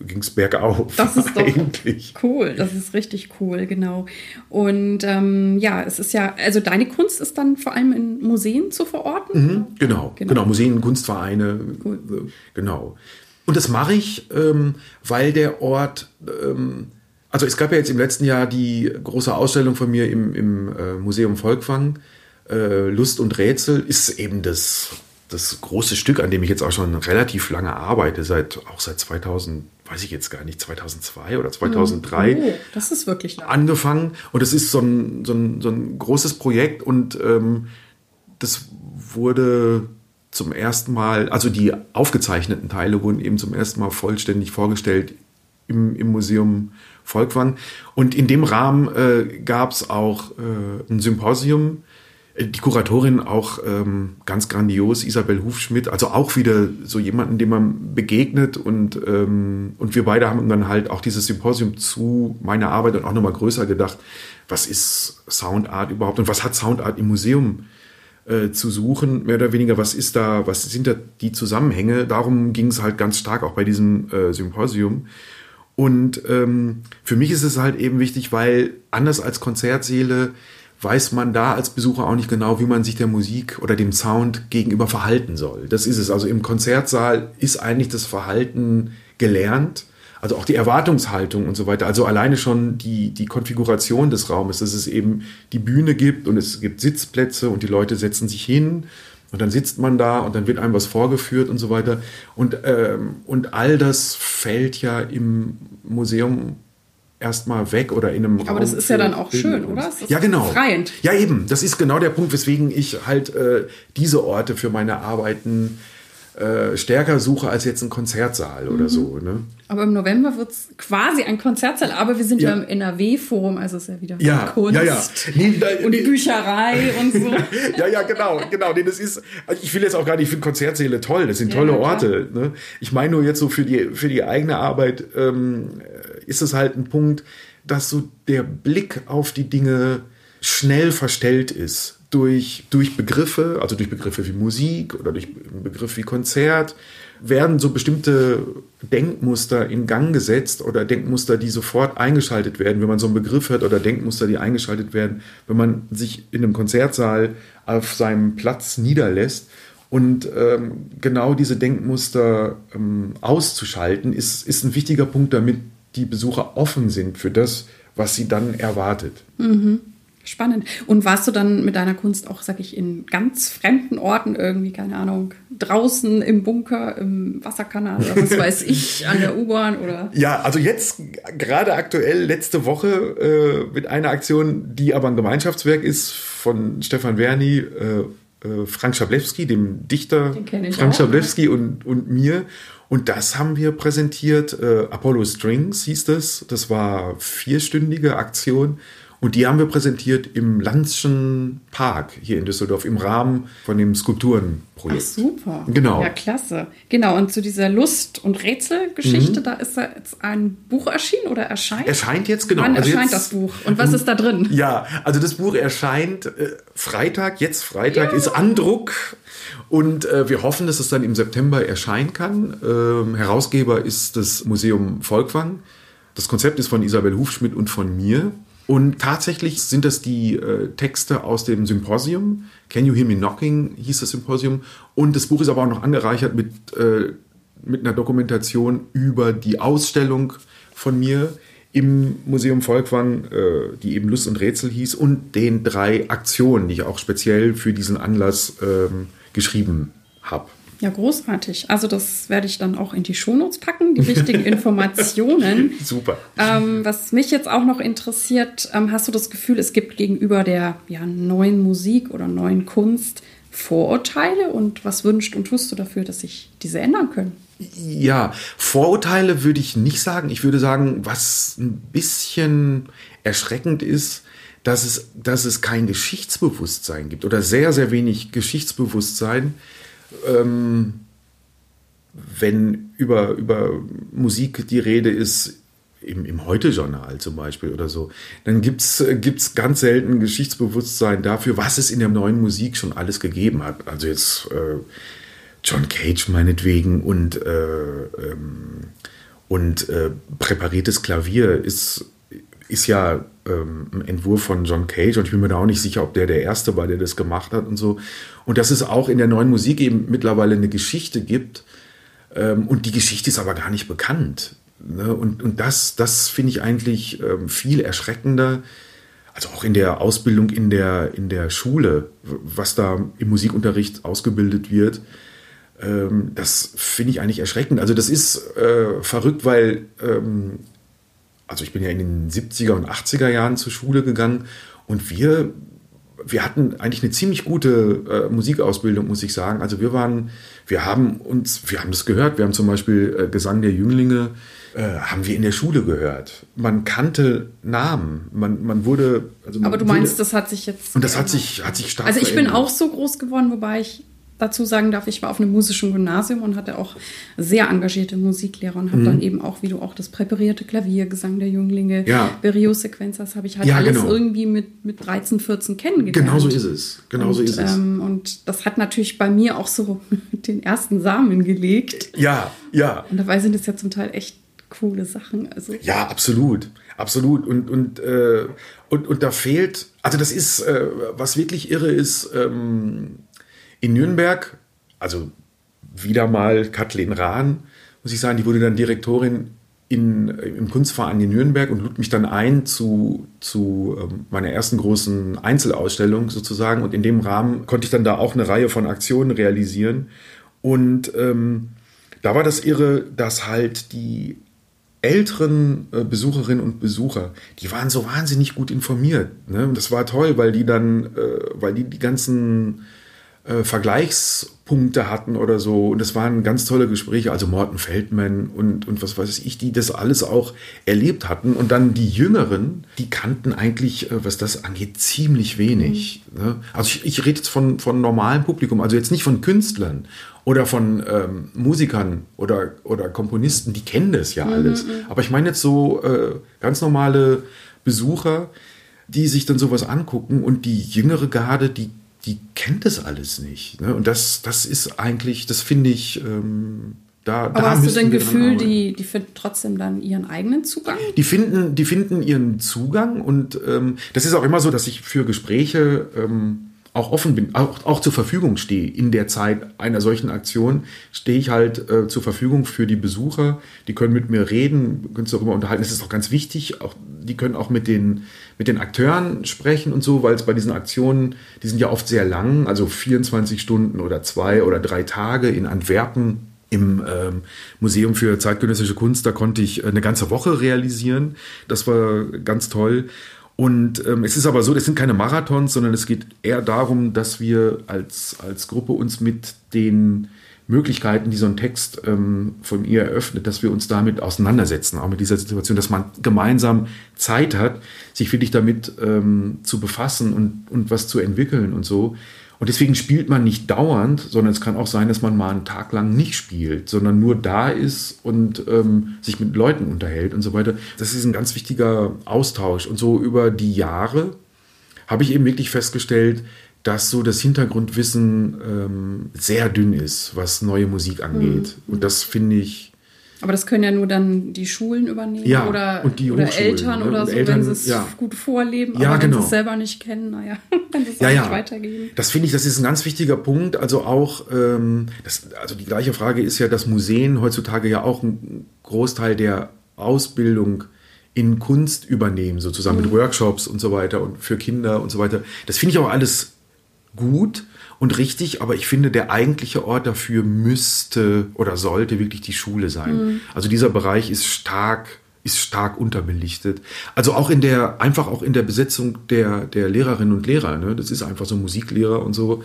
ging es bergauf. Das ist doch eigentlich. cool. Das ist richtig cool, genau. Und ähm, ja, es ist ja, also deine Kunst ist dann vor allem in Museen zu verorten? Mhm, genau, genau, genau, Museen, Kunstvereine, cool. genau. Und das mache ich, ähm, weil der Ort, ähm, also es gab ja jetzt im letzten Jahr die große Ausstellung von mir im, im äh, Museum Volkwang, äh, Lust und Rätsel, ist eben das das große Stück, an dem ich jetzt auch schon relativ lange arbeite, seit auch seit 2000 weiß ich jetzt gar nicht, 2002 oder 2003. Oh, das ist wirklich lang. Angefangen. Und es ist so ein, so, ein, so ein großes Projekt und ähm, das wurde zum ersten Mal, also die aufgezeichneten Teile wurden eben zum ersten Mal vollständig vorgestellt im, im Museum Volkwang. Und in dem Rahmen äh, gab es auch äh, ein Symposium die Kuratorin auch ähm, ganz grandios, Isabel Hufschmidt, also auch wieder so jemanden, dem man begegnet und, ähm, und wir beide haben dann halt auch dieses Symposium zu meiner Arbeit und auch nochmal größer gedacht, was ist Soundart überhaupt und was hat Soundart im Museum äh, zu suchen, mehr oder weniger, was ist da, was sind da die Zusammenhänge, darum ging es halt ganz stark auch bei diesem äh, Symposium. Und ähm, für mich ist es halt eben wichtig, weil anders als Konzertsäle weiß man da als Besucher auch nicht genau, wie man sich der Musik oder dem Sound gegenüber verhalten soll. Das ist es. Also im Konzertsaal ist eigentlich das Verhalten gelernt. Also auch die Erwartungshaltung und so weiter. Also alleine schon die, die Konfiguration des Raumes, dass es eben die Bühne gibt und es gibt Sitzplätze und die Leute setzen sich hin und dann sitzt man da und dann wird einem was vorgeführt und so weiter. Und, ähm, und all das fällt ja im Museum erstmal weg oder in einem Aber Raum das ist ja dann auch schön, oder? ja, genau. Befreiend. Ja, eben. Das ist genau der Punkt, weswegen ich halt äh, diese Orte für meine Arbeiten äh, stärker suche als jetzt ein Konzertsaal mhm. oder so. Ne? Aber im November wird es quasi ein Konzertsaal, aber wir sind ja, ja im NRW-Forum, also ist ja wieder ja, Kunst ja, ja. Nee, da, und nee. Bücherei und so. ja, ja, genau, genau. Nee, das ist, also ich will jetzt auch gar nicht, ich finde Konzertsäle toll, das sind tolle Orte. Ne? Ich meine nur jetzt so für die, für die eigene Arbeit ähm, ist es halt ein Punkt, dass so der Blick auf die Dinge schnell verstellt ist durch, durch Begriffe, also durch Begriffe wie Musik oder durch Begriffe wie Konzert, werden so bestimmte Denkmuster in Gang gesetzt oder Denkmuster, die sofort eingeschaltet werden, wenn man so einen Begriff hört oder Denkmuster, die eingeschaltet werden, wenn man sich in einem Konzertsaal auf seinem Platz niederlässt. Und ähm, genau diese Denkmuster ähm, auszuschalten, ist, ist ein wichtiger Punkt, damit die Besucher offen sind für das, was sie dann erwartet. Mhm. Spannend. Und warst du dann mit deiner Kunst auch, sag ich, in ganz fremden Orten irgendwie, keine Ahnung, draußen im Bunker, im Wasserkanal oder was weiß ich, an der U-Bahn oder? Ja, also jetzt gerade aktuell letzte Woche äh, mit einer Aktion, die aber ein Gemeinschaftswerk ist von Stefan Werni, äh, äh, Frank Schablewski, dem Dichter Frank Schablewski und, und mir. Und das haben wir präsentiert. Äh, Apollo Strings hieß das. Das war vierstündige Aktion und die haben wir präsentiert im Landschen Park hier in Düsseldorf im Rahmen von dem Skulpturenprojekt. Ach, super. Genau. Ja, klasse. Genau, und zu dieser Lust- und Rätselgeschichte, mhm. da ist jetzt ein Buch erschienen oder erscheint? Erscheint jetzt, genau. Wann also erscheint jetzt, das Buch? Und was ist da drin? Ja, also das Buch erscheint äh, Freitag, jetzt Freitag ja. ist Andruck. Und äh, wir hoffen, dass es dann im September erscheinen kann. Ähm, Herausgeber ist das Museum Volkwang. Das Konzept ist von Isabel Hufschmidt und von mir. Und tatsächlich sind das die äh, Texte aus dem Symposium. Can You Hear Me Knocking hieß das Symposium. Und das Buch ist aber auch noch angereichert mit, äh, mit einer Dokumentation über die Ausstellung von mir im Museum Volkwang, äh, die eben Lust und Rätsel hieß, und den drei Aktionen, die ich auch speziell für diesen Anlass ähm, geschrieben habe. Ja, großartig. Also das werde ich dann auch in die Shownotes packen, die wichtigen Informationen. Super. Ähm, was mich jetzt auch noch interessiert, ähm, hast du das Gefühl, es gibt gegenüber der ja, neuen Musik oder neuen Kunst Vorurteile und was wünscht und tust du dafür, dass sich diese ändern können? Ja, Vorurteile würde ich nicht sagen. Ich würde sagen, was ein bisschen erschreckend ist, dass es, dass es kein Geschichtsbewusstsein gibt oder sehr, sehr wenig Geschichtsbewusstsein ähm, wenn über, über Musik die Rede ist, im, im Heute-Journal zum Beispiel oder so, dann gibt es ganz selten Geschichtsbewusstsein dafür, was es in der neuen Musik schon alles gegeben hat. Also jetzt äh, John Cage meinetwegen und, äh, ähm, und äh, präpariertes Klavier ist, ist ja ähm, ein Entwurf von John Cage und ich bin mir da auch nicht sicher, ob der der Erste war, der das gemacht hat und so. Und dass es auch in der neuen Musik eben mittlerweile eine Geschichte gibt ähm, und die Geschichte ist aber gar nicht bekannt. Ne? Und, und das, das finde ich eigentlich ähm, viel erschreckender. Also auch in der Ausbildung in der, in der Schule, was da im Musikunterricht ausgebildet wird, das finde ich eigentlich erschreckend. Also das ist äh, verrückt, weil also ich bin ja in den 70er und 80er Jahren zur Schule gegangen und wir, wir hatten eigentlich eine ziemlich gute äh, Musikausbildung, muss ich sagen. Also wir waren, wir haben uns, wir haben das gehört, wir haben zum Beispiel äh, Gesang der Jünglinge, äh, haben wir in der Schule gehört. Man kannte Namen, man, man wurde. Also man Aber du meinst, wurde, das hat sich jetzt. Und das hat sich, hat sich stark Also ich verändert. bin auch so groß geworden, wobei ich dazu sagen darf, ich war auf einem musischen Gymnasium und hatte auch sehr engagierte Musiklehrer und habe mhm. dann eben auch, wie du auch das präparierte Klavier, Gesang der Jünglinge, ja. Berio-Sequenz, das habe ich halt ja, alles genau. irgendwie mit, mit 13, 14 kennengelernt. Genau so ist es. Genau und, so ist es. Ähm, und das hat natürlich bei mir auch so den ersten Samen gelegt. Ja, ja. Und dabei sind es ja zum Teil echt coole Sachen. Also. Ja, absolut. Absolut. Und, und, äh, und, und da fehlt, also das ist, äh, was wirklich irre ist, ähm, in Nürnberg, also wieder mal Kathleen Rahn, muss ich sagen, die wurde dann Direktorin in, im Kunstverein in Nürnberg und lud mich dann ein zu, zu ähm, meiner ersten großen Einzelausstellung sozusagen. Und in dem Rahmen konnte ich dann da auch eine Reihe von Aktionen realisieren. Und ähm, da war das irre, dass halt die älteren äh, Besucherinnen und Besucher, die waren so wahnsinnig gut informiert. Ne? Und das war toll, weil die dann, äh, weil die die ganzen äh, Vergleichspunkte hatten oder so. Und das waren ganz tolle Gespräche, also Morten Feldman und, und was weiß ich, die das alles auch erlebt hatten. Und dann die Jüngeren, die kannten eigentlich, äh, was das angeht, ziemlich wenig. Mhm. Ne? Also ich, ich rede jetzt von, von normalem Publikum, also jetzt nicht von Künstlern oder von ähm, Musikern oder, oder Komponisten, die kennen das ja mhm, alles. Mhm. Aber ich meine jetzt so äh, ganz normale Besucher, die sich dann sowas angucken und die jüngere Garde, die die kennt das alles nicht. Ne? Und das, das ist eigentlich, das finde ich, ähm, da, Aber da hast du denn Gefühl, die, die finden trotzdem dann ihren eigenen Zugang? Die finden, die finden ihren Zugang und ähm, das ist auch immer so, dass ich für Gespräche ähm, auch offen bin, auch, auch zur Verfügung stehe. In der Zeit einer solchen Aktion stehe ich halt äh, zur Verfügung für die Besucher. Die können mit mir reden, können sich darüber unterhalten. Das ist auch ganz wichtig. Auch, die können auch mit den, mit den Akteuren sprechen und so, weil es bei diesen Aktionen, die sind ja oft sehr lang, also 24 Stunden oder zwei oder drei Tage in Antwerpen im ähm, Museum für zeitgenössische Kunst, da konnte ich eine ganze Woche realisieren. Das war ganz toll. Und ähm, es ist aber so, das sind keine Marathons, sondern es geht eher darum, dass wir als, als Gruppe uns mit den Möglichkeiten, die so ein Text ähm, von ihr eröffnet, dass wir uns damit auseinandersetzen, auch mit dieser Situation, dass man gemeinsam Zeit hat, sich wirklich damit ähm, zu befassen und, und was zu entwickeln und so. Und deswegen spielt man nicht dauernd, sondern es kann auch sein, dass man mal einen Tag lang nicht spielt, sondern nur da ist und ähm, sich mit Leuten unterhält und so weiter. Das ist ein ganz wichtiger Austausch. Und so über die Jahre habe ich eben wirklich festgestellt, dass so das Hintergrundwissen ähm, sehr dünn ist, was neue Musik angeht. Mhm. Und das finde ich aber das können ja nur dann die Schulen übernehmen ja, oder, oder Eltern ne? oder so, Eltern, wenn sie es ja. gut vorleben. Ja, aber wenn genau. sie es selber nicht kennen, naja, dann sie es ja. nicht weitergeben. Das finde ich, das ist ein ganz wichtiger Punkt. Also auch, ähm, das, also die gleiche Frage ist ja, dass Museen heutzutage ja auch einen Großteil der Ausbildung in Kunst übernehmen, sozusagen mhm. mit Workshops und so weiter und für Kinder und so weiter. Das finde ich auch alles gut und richtig, aber ich finde, der eigentliche Ort dafür müsste oder sollte wirklich die Schule sein. Mhm. Also dieser Bereich ist stark ist stark unterbelichtet. Also auch in der, einfach auch in der Besetzung der, der Lehrerinnen und Lehrer. Ne? Das ist einfach so Musiklehrer und so.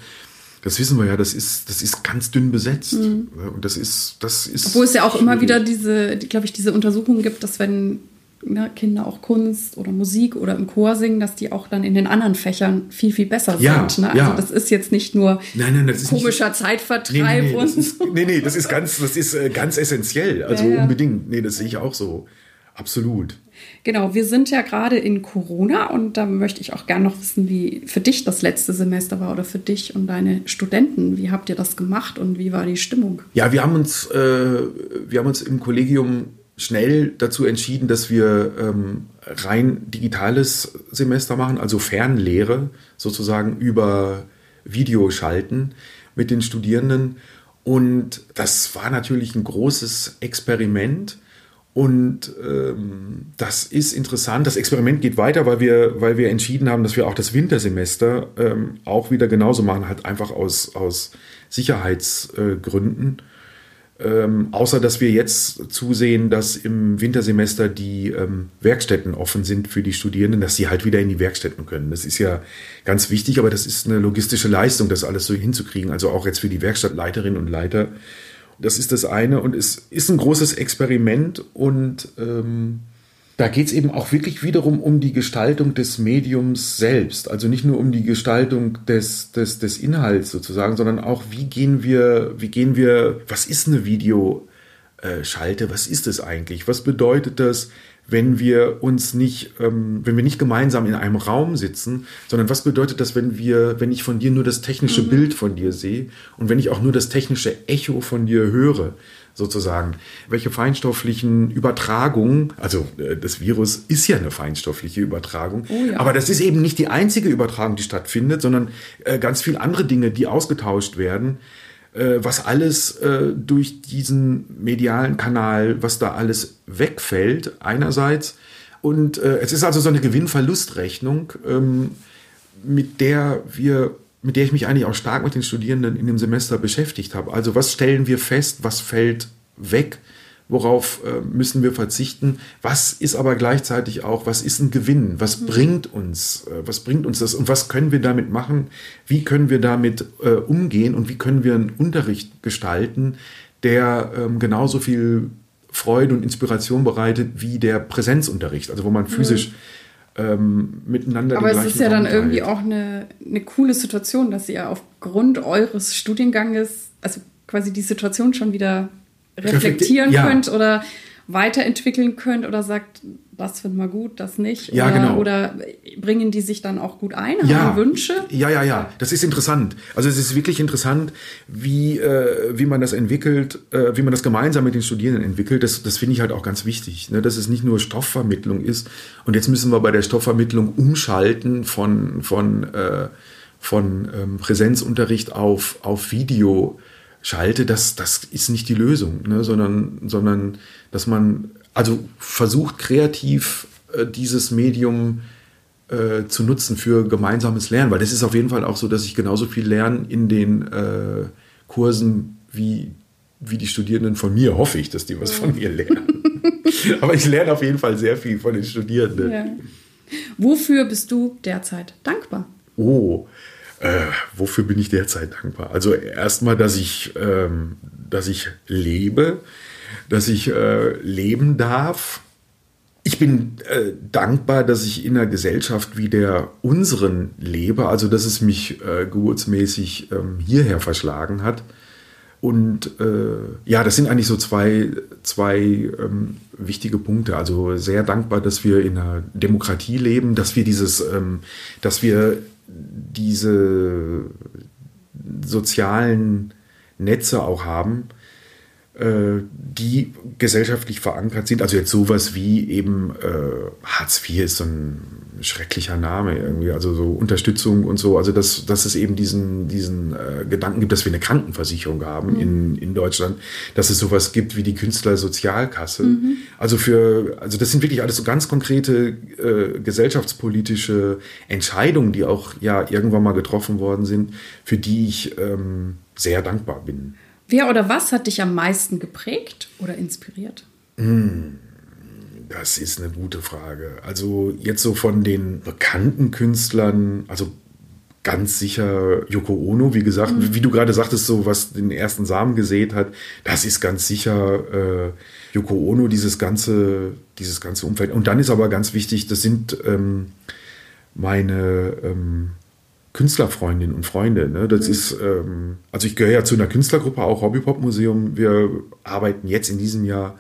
Das wissen wir ja, das ist, das ist ganz dünn besetzt. Mhm. Und das ist, das ist. Obwohl es ja auch schwierig. immer wieder diese, glaube ich, diese Untersuchungen gibt, dass wenn ne, Kinder auch Kunst oder Musik oder im Chor singen, dass die auch dann in den anderen Fächern viel, viel besser ja, sind. Ne? Also ja. das ist jetzt nicht nur nein, nein, das komischer nicht, Zeitvertreib nee, nee, nee, und das ist, nee, nee, das ist ganz, das ist äh, ganz essentiell. Also Ja, ja. unbedingt. Nee, das sehe ich auch so. Absolut. Genau, wir sind ja gerade in Corona und da möchte ich auch gerne noch wissen, wie für dich das letzte Semester war oder für dich und deine Studenten. Wie habt ihr das gemacht und wie war die Stimmung? Ja, wir haben uns, äh, wir haben uns im Kollegium schnell dazu entschieden, dass wir ähm, rein digitales Semester machen, also Fernlehre sozusagen über Video schalten mit den Studierenden. Und das war natürlich ein großes Experiment. Und ähm, das ist interessant. Das Experiment geht weiter, weil wir, weil wir entschieden haben, dass wir auch das Wintersemester ähm, auch wieder genauso machen, halt einfach aus, aus Sicherheitsgründen. Ähm, außer dass wir jetzt zusehen, dass im Wintersemester die ähm, Werkstätten offen sind für die Studierenden, dass sie halt wieder in die Werkstätten können. Das ist ja ganz wichtig, aber das ist eine logistische Leistung, das alles so hinzukriegen. Also auch jetzt für die Werkstattleiterinnen und Leiter. Das ist das eine und es ist ein großes Experiment und ähm, da geht es eben auch wirklich wiederum um die Gestaltung des Mediums selbst. Also nicht nur um die Gestaltung des, des, des Inhalts sozusagen, sondern auch, wie gehen wir, wie gehen wir, was ist eine Videoschalte, was ist es eigentlich? Was bedeutet das, wenn wir uns nicht, ähm, wenn wir nicht gemeinsam in einem Raum sitzen, sondern was bedeutet das, wenn wir, wenn ich von dir nur das technische mhm. Bild von dir sehe und wenn ich auch nur das technische Echo von dir höre? Sozusagen. Welche feinstofflichen Übertragungen, also äh, das Virus ist ja eine feinstoffliche Übertragung, Oh ja. aber das ist eben nicht die einzige Übertragung, die stattfindet, sondern äh, ganz viele andere Dinge, die ausgetauscht werden, äh, was alles durch diesen medialen Kanal, was da alles wegfällt, einerseits. Und es ist also so eine Gewinn-Verlust-Rechnung, ähm, mit der wir mit der ich mich eigentlich auch stark mit den Studierenden in dem Semester beschäftigt habe. Also was stellen wir fest, was fällt weg, worauf äh, müssen wir verzichten, was ist aber gleichzeitig auch, was ist ein Gewinn, was mhm. bringt uns, äh, was bringt uns das? Und was können wir damit machen, wie können wir damit äh, umgehen? Und wie können wir einen Unterricht gestalten, der ähm, genauso viel Freude und Inspiration bereitet wie der Präsenzunterricht, also wo man physisch mhm. Ähm, miteinander. Aber es ist ja dann irgendwie auch eine, eine coole Situation, dass ihr aufgrund eures Studienganges, also quasi die Situation schon wieder reflektieren ja. könnt oder weiterentwickeln könnt oder sagt, das finden wir gut, das nicht. Ja, oder, genau. Oder bringen die sich dann auch gut ein, haben ja. Wünsche? Ja, ja, ja. Das ist interessant. Also es ist wirklich interessant, wie, äh, wie man das entwickelt, äh, wie man das gemeinsam mit den Studierenden entwickelt. Das, das finde ich halt auch ganz wichtig, ne? dass es nicht nur Stoffvermittlung ist. Und jetzt müssen wir bei der Stoffvermittlung umschalten von, von, äh, von ähm, Präsenzunterricht auf, auf Video schalte, das, das ist nicht die Lösung, ne? sondern, sondern dass man also versucht kreativ äh, dieses Medium äh, zu nutzen für gemeinsames Lernen, weil das ist auf jeden Fall auch so, dass ich genauso viel lerne in den äh, Kursen wie, wie die Studierenden von mir, hoffe ich, dass die was von mir lernen. Aber ich lerne auf jeden Fall sehr viel von den Studierenden. Ja. Wofür bist du derzeit dankbar? Oh, äh, wofür bin ich derzeit dankbar? Also erstmal, dass ich, ähm, dass ich lebe, dass ich äh, leben darf. Ich bin äh, dankbar, dass ich in einer Gesellschaft wie der unseren lebe, also dass es mich äh, geburtsmäßig ähm, hierher verschlagen hat. Und äh, ja, das sind eigentlich so zwei, zwei ähm, wichtige Punkte. Also sehr dankbar, dass wir in einer Demokratie leben, dass wir dieses, ähm, dass wir diese sozialen Netze auch haben, die gesellschaftlich verankert sind. Also jetzt sowas wie eben äh, Hartz IV ist so ein schrecklicher Name irgendwie, also so Unterstützung und so. Also dass, dass es eben diesen, diesen äh, Gedanken gibt, dass wir eine Krankenversicherung haben mhm. in, in Deutschland, dass es sowas gibt wie die Künstlersozialkasse. Mhm. Also für, also das sind wirklich alles so ganz konkrete äh, gesellschaftspolitische Entscheidungen, die auch ja irgendwann mal getroffen worden sind, für die ich ähm, sehr dankbar bin. Wer oder was hat dich am meisten geprägt oder inspiriert? Hm, das ist eine gute Frage. Also jetzt so von den bekannten Künstlern, also ganz sicher Yoko Ono, wie gesagt, mhm. wie du gerade sagtest, so was den ersten Samen gesät hat, das ist ganz sicher äh, Yoko Ono, dieses ganze, dieses ganze Umfeld. Und dann ist aber ganz wichtig, das sind ähm, meine ähm, Künstlerfreundinnen und Freunde. Ne? Das mhm. ist, ähm, also ich gehöre ja zu einer Künstlergruppe, auch Hobbypop-Museum. Wir arbeiten jetzt in diesem Jahr,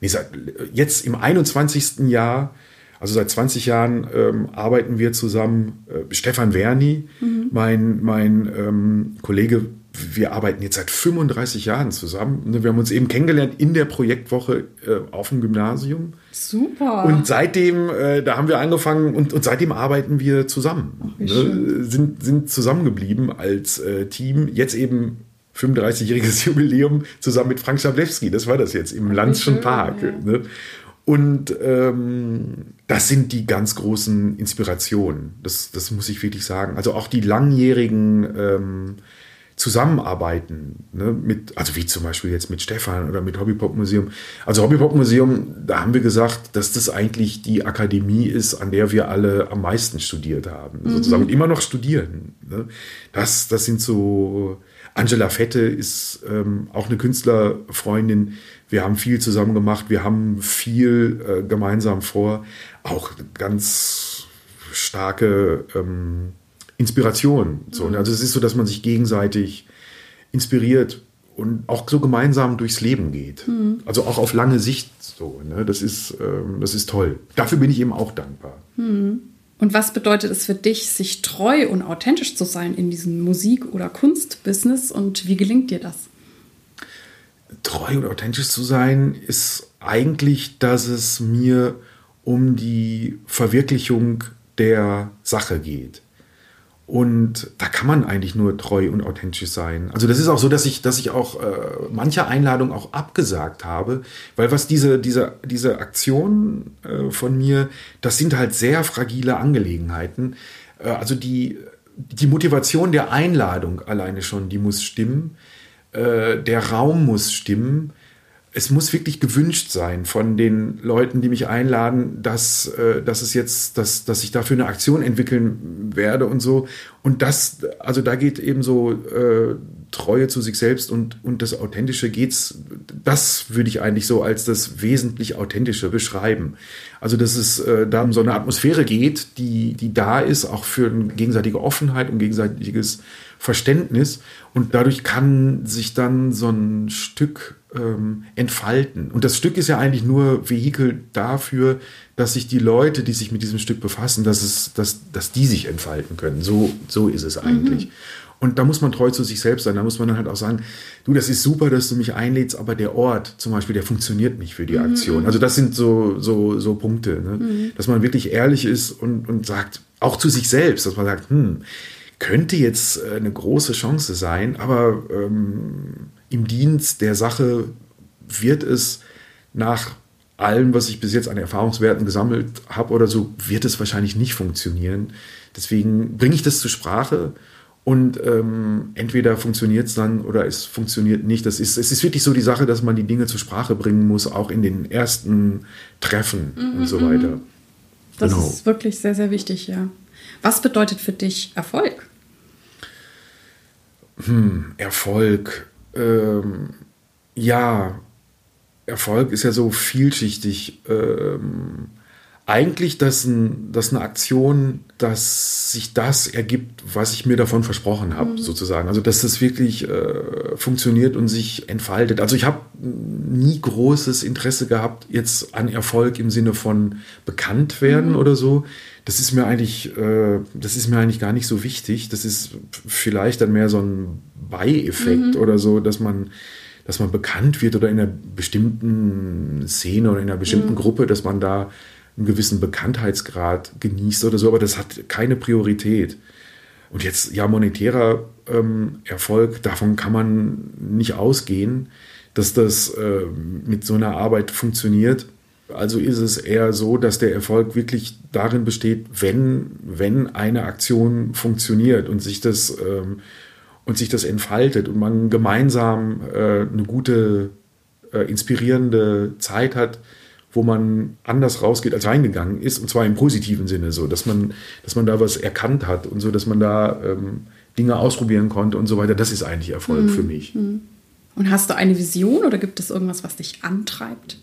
nee, seit, jetzt im 21. Jahr, also seit 20 Jahren ähm, arbeiten wir zusammen. Äh, Stefan Werni, mhm. mein, mein ähm, Kollege wir arbeiten jetzt seit 35 Jahren zusammen. Ne, wir haben uns eben kennengelernt in der Projektwoche äh, auf dem Gymnasium. Super. Und seitdem, äh, da haben wir angefangen und, und seitdem arbeiten wir zusammen. Ach, ne? sind, sind zusammengeblieben als äh, Team. Jetzt eben 35-jähriges Jubiläum zusammen mit Frank Schablewski. Das war das jetzt im Landschen Park. Ja. Ne? Und ähm, das sind die ganz großen Inspirationen. Das, das muss ich wirklich sagen. Also auch die langjährigen ähm, zusammenarbeiten, ne, mit, also wie zum Beispiel jetzt mit Stefan oder mit Hobbypop Museum. Also Hobbypop Museum, da haben wir gesagt, dass das eigentlich die Akademie ist, an der wir alle am meisten studiert haben, mhm. sozusagen und immer noch studieren. Ne. Das, das sind so, Angela Fette ist ähm, auch eine Künstlerfreundin. Wir haben viel zusammen gemacht, wir haben viel äh, gemeinsam vor, auch ganz starke ähm, Inspiration. So, mhm. Also es ist so, dass man sich gegenseitig inspiriert und auch so gemeinsam durchs Leben geht. Mhm. Also auch auf lange Sicht so. Ne? Das, ist, ähm, das ist toll. Dafür bin ich eben auch dankbar. Mhm. Und was bedeutet es für dich, sich treu und authentisch zu sein in diesem Musik- oder Kunstbusiness und wie gelingt dir das? Treu und authentisch zu sein ist eigentlich, dass es mir um die Verwirklichung der Sache geht. Und da kann man eigentlich nur treu und authentisch sein. Also das ist auch so, dass ich, dass ich auch äh, manche Einladungen auch abgesagt habe, weil was diese, diese, diese Aktion äh, von mir, das sind halt sehr fragile Angelegenheiten. Äh, also die, die Motivation der Einladung alleine schon, die muss stimmen. Äh, der Raum muss stimmen. Es muss wirklich gewünscht sein von den Leuten, die mich einladen, dass, äh, dass es jetzt, dass, dass ich dafür eine Aktion entwickeln werde und so. Und das, also da geht eben so äh, Treue zu sich selbst und, und das Authentische geht's, das würde ich eigentlich so als das wesentlich Authentische beschreiben. Also, dass es äh, da um so eine Atmosphäre geht, die, die da ist, auch für eine gegenseitige Offenheit und gegenseitiges Verständnis. Und dadurch kann sich dann so ein Stück ähm, entfalten. Und das Stück ist ja eigentlich nur Vehikel dafür, dass sich die Leute, die sich mit diesem Stück befassen, dass, es, dass, dass die sich entfalten können. So, so ist es eigentlich. Mhm. Und da muss man treu zu sich selbst sein. Da muss man dann halt auch sagen, du, das ist super, dass du mich einlädst, aber der Ort zum Beispiel, der funktioniert nicht für die mhm. Aktion. Also das sind so, so, so Punkte, ne? mhm. dass man wirklich ehrlich ist und, und sagt, auch zu sich selbst, dass man sagt, hm, könnte jetzt äh, eine große Chance sein, aber ähm, im Dienst der Sache wird es nach allem, was ich bis jetzt an Erfahrungswerten gesammelt habe oder so, wird es wahrscheinlich nicht funktionieren. Deswegen bringe ich das zur Sprache und ähm, entweder funktioniert es dann oder es funktioniert nicht. Das ist, es ist wirklich so die Sache, dass man die Dinge zur Sprache bringen muss, auch in den ersten Treffen mhm, und so weiter. Mhm. Das genau. ist wirklich sehr, sehr wichtig, ja. Was bedeutet für dich Erfolg? Hm, Erfolg. Ähm, ja, Erfolg ist ja so vielschichtig. Ähm, eigentlich, dass, ein, dass eine Aktion, dass sich das ergibt, was ich mir davon versprochen habe, mhm. sozusagen. Also, dass das wirklich äh, funktioniert und sich entfaltet. Also, ich habe nie großes Interesse gehabt, jetzt an Erfolg im Sinne von bekannt werden mhm. oder so. Das ist mir eigentlich, äh, das ist mir eigentlich gar nicht so wichtig. Das ist vielleicht dann mehr so ein Beieffekt mhm. oder so, dass man dass man bekannt wird oder in einer bestimmten Szene oder in einer bestimmten mhm. Gruppe, dass man da einen gewissen Bekanntheitsgrad genießt oder so, aber das hat keine Priorität. Und jetzt, ja, monetärer ähm, Erfolg, davon kann man nicht ausgehen, dass das äh, mit so einer Arbeit funktioniert. Also ist es eher so, dass der Erfolg wirklich darin besteht, wenn, wenn eine Aktion funktioniert und sich das, ähm, und sich das entfaltet und man gemeinsam äh, eine gute, äh, inspirierende Zeit hat, wo man anders rausgeht als reingegangen ist, und zwar im positiven Sinne, so, dass man, dass man da was erkannt hat und so, dass man da ähm, Dinge ausprobieren konnte und so weiter. Das ist eigentlich Erfolg mhm. für mich. Mhm. Und hast du eine Vision oder gibt es irgendwas, was dich antreibt?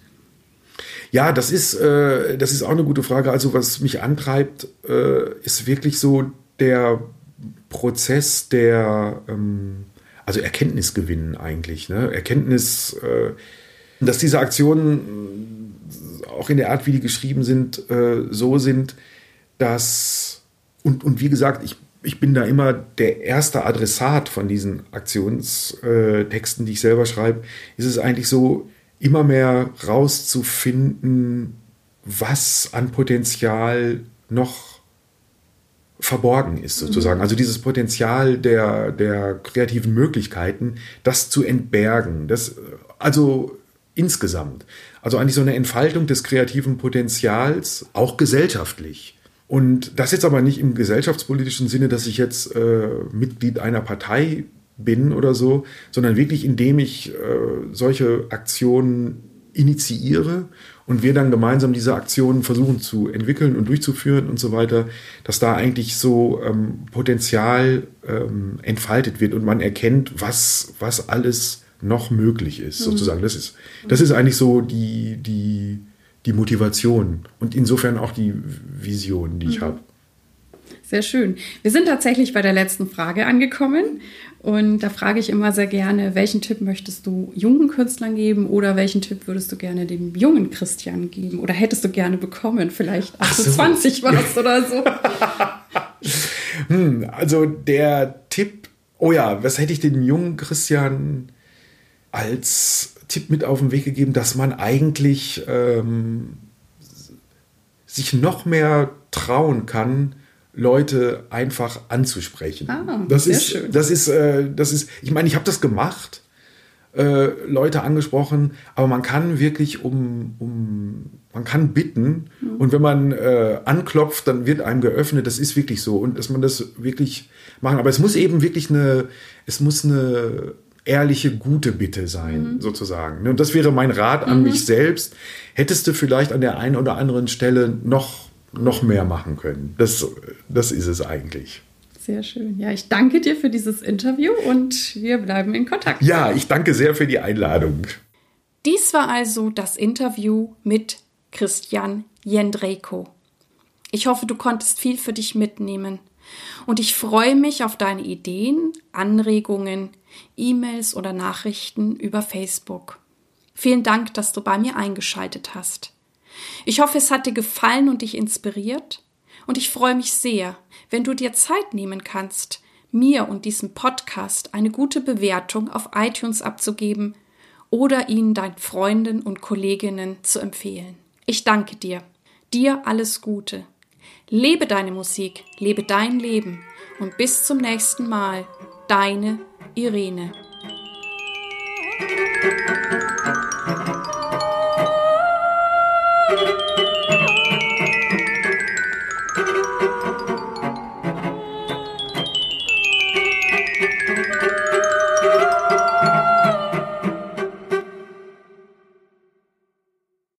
Ja, das ist, äh, das ist auch eine gute Frage. Also, was mich antreibt, äh, ist wirklich so der Prozess der, ähm, also Erkenntnisgewinn eigentlich. Ne? Erkenntnis, äh, dass diese Aktionen auch in der Art, wie die geschrieben sind, äh, so sind, dass, und, und wie gesagt, ich, ich bin da immer der erste Adressat von diesen Aktionstexten, die ich selber schreibe, ist es eigentlich so, immer mehr rauszufinden, was an Potenzial noch verborgen ist, sozusagen. Mhm. Also dieses Potenzial der, der kreativen Möglichkeiten, das zu entbergen. Das, also insgesamt. Also eigentlich so eine Entfaltung des kreativen Potenzials, auch gesellschaftlich. Und das jetzt aber nicht im gesellschaftspolitischen Sinne, dass ich jetzt äh, Mitglied einer Partei bin oder so, sondern wirklich indem ich äh, solche Aktionen initiiere und wir dann gemeinsam diese Aktionen versuchen zu entwickeln und durchzuführen und so weiter, dass da eigentlich so ähm, Potenzial ähm, entfaltet wird und man erkennt, was, was alles noch möglich ist, mhm. sozusagen. Das ist, das ist eigentlich so die, die, die Motivation und insofern auch die Vision, die ich mhm. habe. Sehr schön. Wir sind tatsächlich bei der letzten Frage angekommen. Und da frage ich immer sehr gerne, welchen Tipp möchtest du jungen Künstlern geben oder welchen Tipp würdest du gerne dem jungen Christian geben oder hättest du gerne bekommen? Vielleicht 28 so. warst oder so. hm, also der Tipp, oh ja, was hätte ich dem jungen Christian als Tipp mit auf den Weg gegeben, dass man eigentlich ähm, sich noch mehr trauen kann, Leute einfach anzusprechen. Ah, das ist, schön. das ist, äh, das ist. Ich meine, ich habe das gemacht, äh, Leute angesprochen, aber man kann wirklich um, um man kann bitten mhm. und wenn man äh, anklopft, dann wird einem geöffnet. Das ist wirklich so und dass man das wirklich machen. Aber es muss eben wirklich eine, es muss eine ehrliche, gute Bitte sein, mhm. sozusagen. Und das wäre mein Rat an mhm. mich selbst. Hättest du vielleicht an der einen oder anderen Stelle noch, noch mehr machen können. Das, das ist es eigentlich. Sehr schön. Ja, ich danke dir für dieses Interview und wir bleiben in Kontakt. Ja, ich danke sehr für die Einladung. Dies war also das Interview mit Christian Jendrejko. Ich hoffe, du konntest viel für dich mitnehmen. Und ich freue mich auf deine Ideen, Anregungen, E-Mails oder Nachrichten über Facebook. Vielen Dank, dass du bei mir eingeschaltet hast. Ich hoffe, es hat dir gefallen und dich inspiriert. Und ich freue mich sehr, wenn du dir Zeit nehmen kannst, mir und diesem Podcast eine gute Bewertung auf iTunes abzugeben oder ihn deinen Freunden und Kolleginnen zu empfehlen. Ich danke dir. Dir alles Gute. Lebe deine Musik, lebe dein Leben und bis zum nächsten Mal, deine Irene.